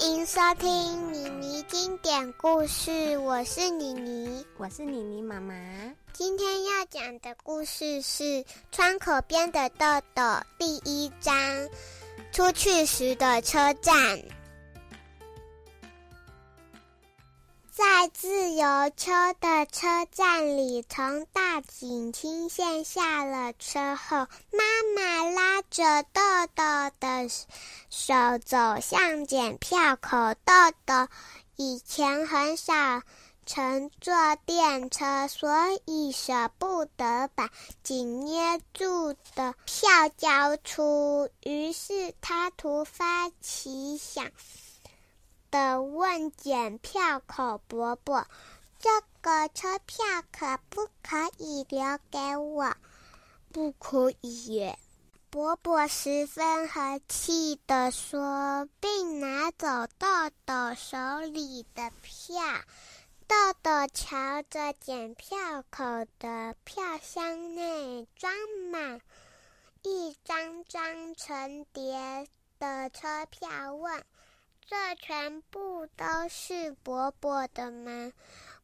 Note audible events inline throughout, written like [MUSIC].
迎收听妮妮经典故事，我是妮妮，我是妮妮妈妈。今天要讲的故事是《窗口边的豆豆》第一章：出去时的车站。在自由丘的车站里，从大井青线下了车后，妈妈拉着豆豆的手走向检票口。豆豆以前很少乘坐电车，所以舍不得把紧捏住的票交出，于是他突发奇想。的问检票口伯伯：“这个车票可不可以留给我？”“不可以！”伯伯十分和气地说，并拿走豆豆手里的票。豆豆瞧着检票口的票箱内装满一张张成叠的车票，问。这全部都是伯伯的吗？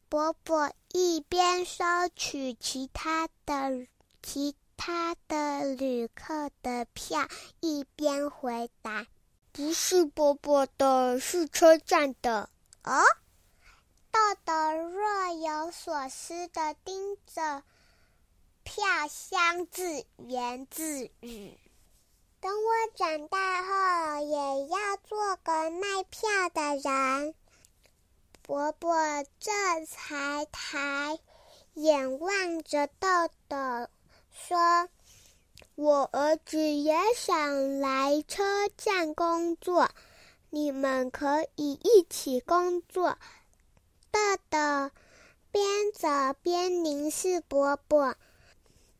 伯伯一边收取其他的其他的旅客的票，一边回答：“不是伯伯的，是车站的。”哦，豆豆若有所思的盯着票箱，自言自语。等我长大后，也要做个卖票的人。伯伯这才抬眼望着豆豆，说：“我儿子也想来车站工作，你们可以一起工作。”豆豆边走边凝视伯伯，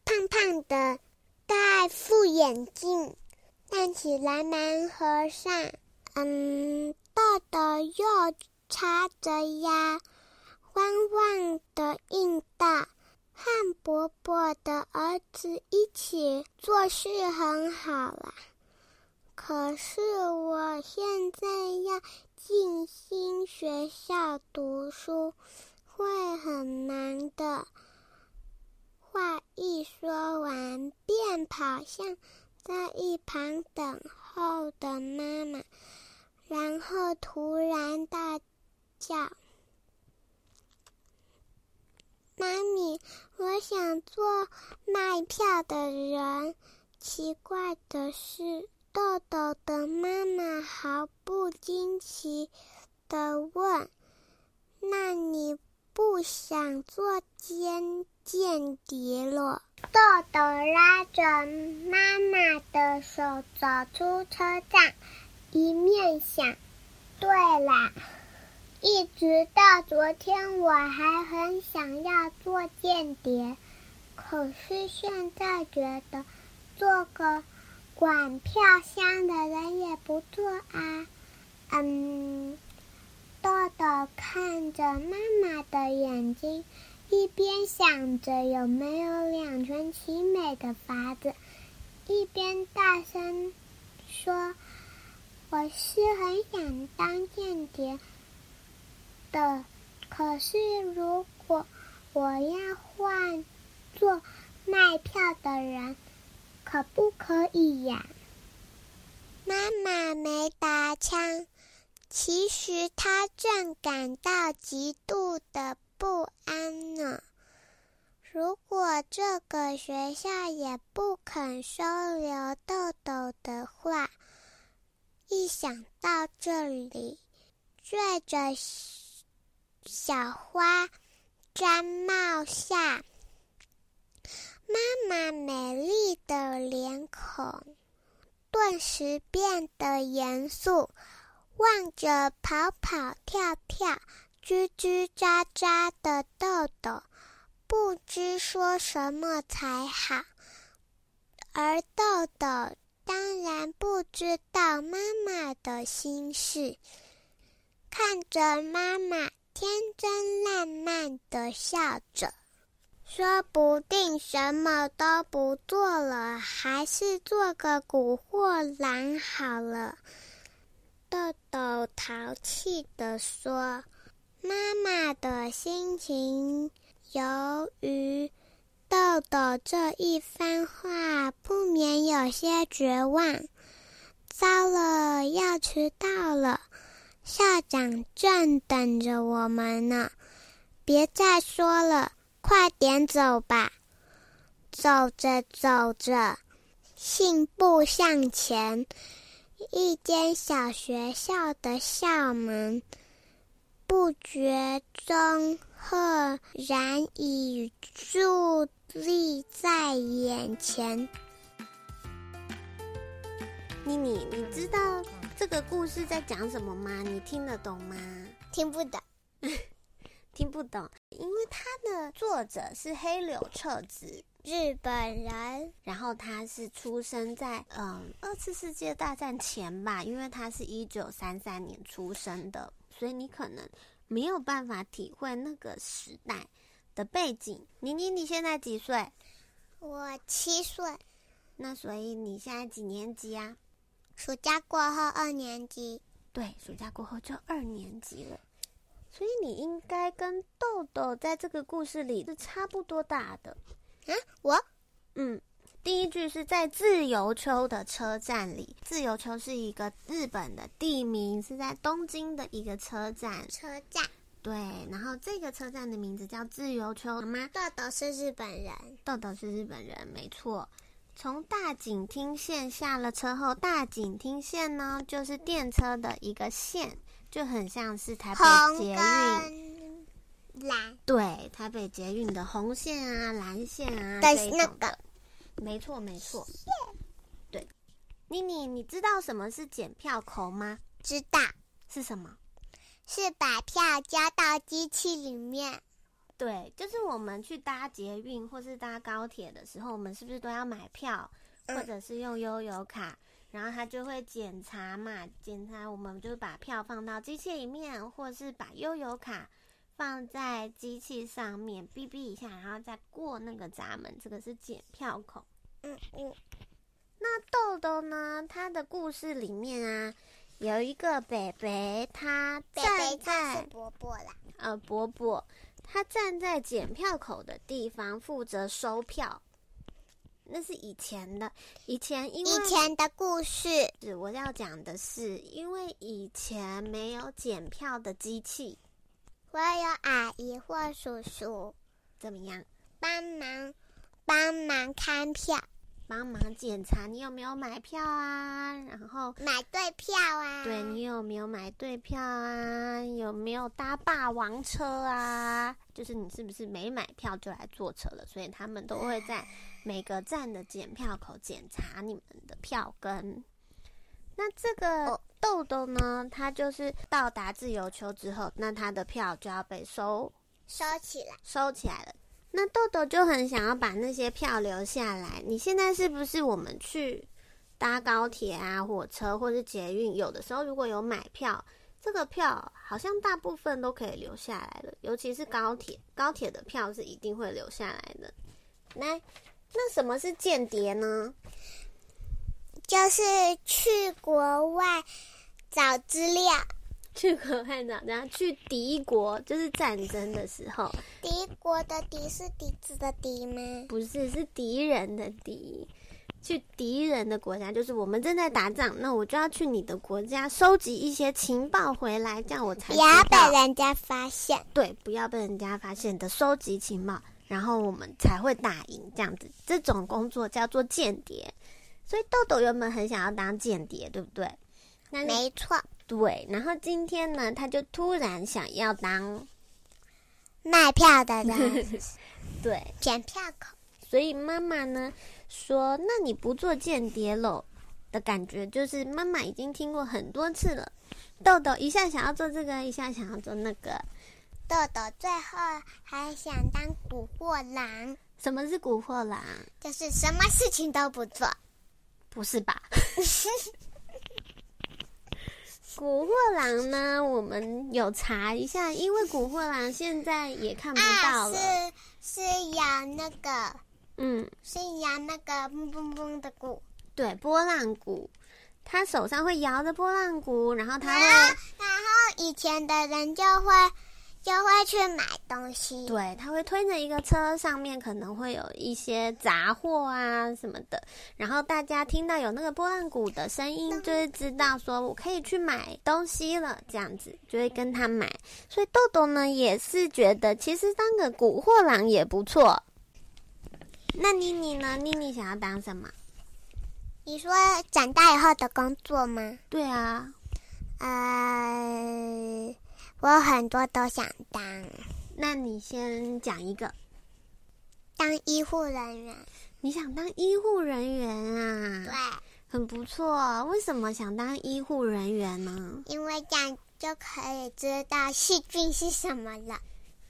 胖胖的，戴副眼镜。看起来蛮和善，嗯，豆豆又插着腰，汪汪的应道：“和伯伯的儿子一起做事很好啦。可是我现在要进新学校读书，会很难的。”话一说完，便跑向。在一旁等候的妈妈，然后突然大叫：“妈咪，我想做卖票的人。”奇怪的是，豆豆的妈妈毫不惊奇的问：“那你不想做间间谍了？”豆豆拉着妈的手走出车站，一面想：对啦，一直到昨天我还很想要做间谍，可是现在觉得做个管票箱的人也不错啊。嗯，豆豆看着妈妈的眼睛。一边想着有没有两全其美的法子，一边大声说：“我是很想当间谍的，可是如果我要换做卖票的人，可不可以呀？”妈妈没答腔，其实她正感到极度的。不安呢。如果这个学校也不肯收留豆豆的话，一想到这里，缀着小花毡帽下，妈妈美丽的脸孔顿时变得严肃，望着跑跑跳跳。吱吱喳喳的豆豆，不知说什么才好。而豆豆当然不知道妈妈的心事，看着妈妈天真烂漫的笑着，说不定什么都不做了，还是做个古惑狼好了。豆豆淘气的说：“妈妈的心情由于豆豆这一番话，不免有些绝望。糟了，要迟到了，校长正等着我们呢。别再说了，快点走吧。”走着走着，信步向前。一间小学校的校门，不觉中赫然已伫立在眼前。妮妮，你知道这个故事在讲什么吗？你听得懂吗？听不懂，[LAUGHS] 听不懂，因为它的作者是黑柳彻子。日本人，然后他是出生在嗯二次世界大战前吧，因为他是一九三三年出生的，所以你可能没有办法体会那个时代的背景。妮妮，你现在几岁？我七岁。那所以你现在几年级啊？暑假过后二年级。对，暑假过后就二年级了，所以你应该跟豆豆在这个故事里是差不多大的。啊，我，嗯，第一句是在自由丘的车站里。自由丘是一个日本的地名，是在东京的一个车站。车站，对。然后这个车站的名字叫自由丘，好吗？豆豆是日本人，豆豆是日本人，没错。从大井町线下了车后，大井町线呢就是电车的一个线，就很像是台北捷运。蓝对台北捷运的红线啊、蓝线啊，对那个，没错没错。对，妮妮，你知道什么是检票口吗？知道是什么？是把票交到机器里面。对，就是我们去搭捷运或是搭高铁的时候，我们是不是都要买票，或者是用悠游卡？然后他就会检查嘛，检查我们就把票放到机器里面，或者是把悠游卡。放在机器上面，哔哔一下，然后再过那个闸门，这个是检票口。嗯嗯。那豆豆呢？他的故事里面啊，有一个北北，他站在伯伯啦。呃，伯伯，他站在检票口的地方负责收票。那是以前的，以前因为以前的故事。是我要讲的是，因为以前没有检票的机器。我有阿姨或叔叔，怎么样？帮忙帮忙看票，帮忙检查你有没有买票啊？然后买对票啊？对你有没有买对票啊？有没有搭霸王车啊？就是你是不是没买票就来坐车了？所以他们都会在每个站的检票口检查你们的票根。那这个豆豆呢？他就是到达自由丘之后，那他的票就要被收收起来，收起来了。那豆豆就很想要把那些票留下来。你现在是不是我们去搭高铁啊、火车或是捷运？有的时候如果有买票，这个票好像大部分都可以留下来了，尤其是高铁，高铁的票是一定会留下来的。来，那什么是间谍呢？就是去国外找资料，去国外找，然后去敌国，就是战争的时候。敌国的敌是笛子的笛吗？不是，是敌人的敌。去敌人的国家，就是我们正在打仗，那我就要去你的国家收集一些情报回来，这样我才不要被人家发现。对，不要被人家发现的收集情报，然后我们才会打赢。这样子，这种工作叫做间谍。所以豆豆原本很想要当间谍，对不对？没错。对，然后今天呢，他就突然想要当卖票的人，[LAUGHS] 对，检票口。所以妈妈呢说：“那你不做间谍喽？”的感觉就是妈妈已经听过很多次了。豆豆一下想要做这个，一下想要做那个。豆豆最后还想当古惑狼。什么是古惑狼？就是什么事情都不做。不是吧？[LAUGHS] 古惑狼呢？我们有查一下，因为古惑狼现在也看不到了。是是养那个，嗯，是养那个嘣嘣嘣的鼓。对，波浪鼓，他手上会摇着拨浪鼓，然后他会，然后以前的人就会就会去买东西，对，他会推着一个车，上面可能会有一些杂货啊什么的，然后大家听到有那个拨浪鼓的声音，就会知道说我可以去买东西了，这样子就会跟他买。所以豆豆呢也是觉得，其实当个古惑狼也不错。那妮妮呢？妮妮想要当什么？你说长大以后的工作吗？对啊，呃，我很多都想当。那你先讲一个。当医护人员。你想当医护人员啊？对，很不错。为什么想当医护人员呢？因为这样就可以知道细菌是什么了。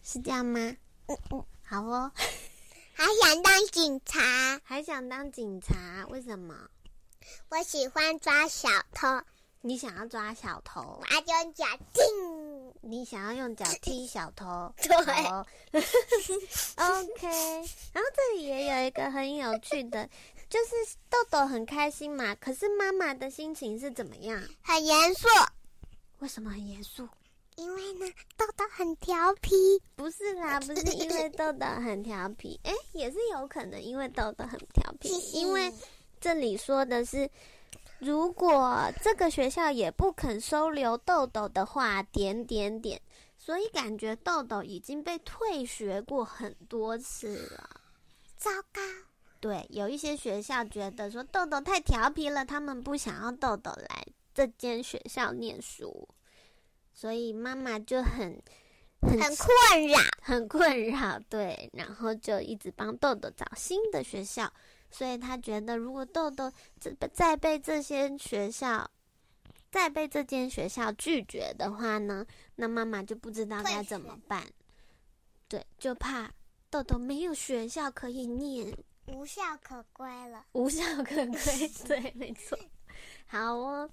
是这样吗？嗯嗯，好哦。[LAUGHS] 还想当警察？还想当警察？为什么？我喜欢抓小偷。你想要抓小偷？我就用脚踢。你想要用脚 [LAUGHS] 踢小偷？对。[LAUGHS] OK。然后这里也有一个很有趣的，就是豆豆很开心嘛。可是妈妈的心情是怎么样？很严肃。为什么很严肃？因为呢，豆豆很调皮。不是啦，不是因为豆豆很调皮。哎，也是有可能因为豆豆很调皮，因为。这里说的是，如果这个学校也不肯收留豆豆的话，点点点，所以感觉豆豆已经被退学过很多次了。糟糕！对，有一些学校觉得说豆豆太调皮了，他们不想要豆豆来这间学校念书，所以妈妈就很很困扰，很困扰。对，然后就一直帮豆豆找新的学校。所以他觉得，如果豆豆再再被这些学校，再被这间学校拒绝的话呢，那妈妈就不知道该怎么办。对，就怕豆豆没有学校可以念，无校可归了。无校可归，[LAUGHS] 对，没错。[LAUGHS] 好哦，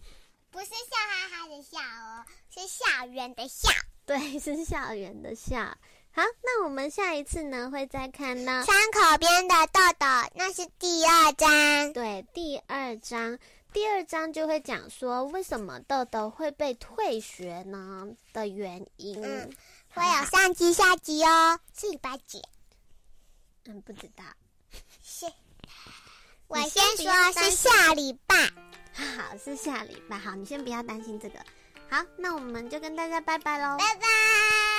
不是笑哈哈的笑哦，是校园的校。对，是校园的校。好，那我们下一次呢会再看到窗口边的豆豆，那是第二章。对，第二章，第二章就会讲说为什么豆豆会被退学呢的原因。嗯，会有上集下集哦，是礼拜几？嗯，不知道。是，我先说是下礼拜。好，是下礼拜。好，你先不要担心这个。好，那我们就跟大家拜拜喽。拜拜。